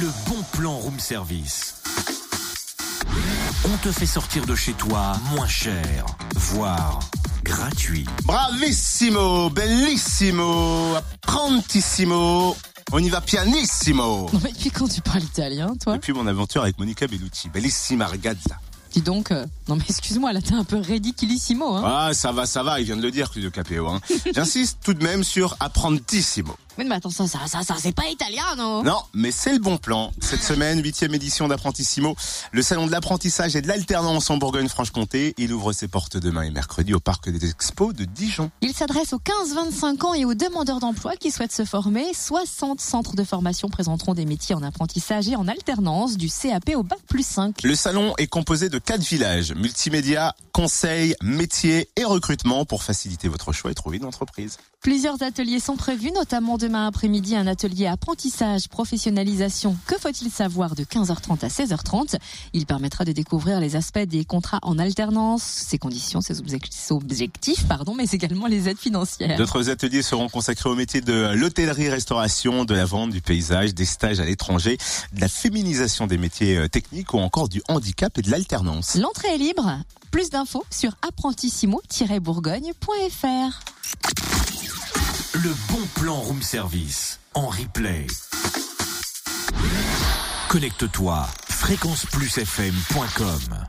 Le bon plan room service. On te fait sortir de chez toi moins cher, voire gratuit. Bravissimo, bellissimo, apprentissimo. On y va pianissimo. Non mais depuis quand tu parles italien, toi Depuis mon aventure avec Monica Bellucci, bellissima ragazza. Dis donc, euh, non mais excuse-moi, là t'es un peu ridiculissimo, hein Ah, ça va, ça va, il vient de le dire, Claudio Capéo. Hein. J'insiste tout de même sur apprentissimo. Mais, mais attends, ça, ça, ça, ça c'est pas italien, non? Non, mais c'est le bon plan. Cette semaine, huitième édition d'Apprentissimo, le salon de l'apprentissage et de l'alternance en Bourgogne-Franche-Comté. Il ouvre ses portes demain et mercredi au parc des expos de Dijon. Il s'adresse aux 15-25 ans et aux demandeurs d'emploi qui souhaitent se former. 60 centres de formation présenteront des métiers en apprentissage et en alternance du CAP au bac plus 5. Le salon est composé de quatre villages, multimédia, conseils, métiers et recrutement pour faciliter votre choix et trouver une entreprise. Plusieurs ateliers sont prévus, notamment demain après-midi un atelier apprentissage, professionnalisation. Que faut-il savoir de 15h30 à 16h30 Il permettra de découvrir les aspects des contrats en alternance, ses conditions, ses objectifs, pardon, mais également les aides financières. D'autres ateliers seront consacrés aux métiers de l'hôtellerie-restauration, de la vente, du paysage, des stages à l'étranger, de la féminisation des métiers euh, techniques ou encore du handicap et de l'alternance. L'entrée est libre. Plus d'infos sur apprentissimo-bourgogne.fr. Le bon plan room service en replay. Connecte-toi fréquenceplusfm.com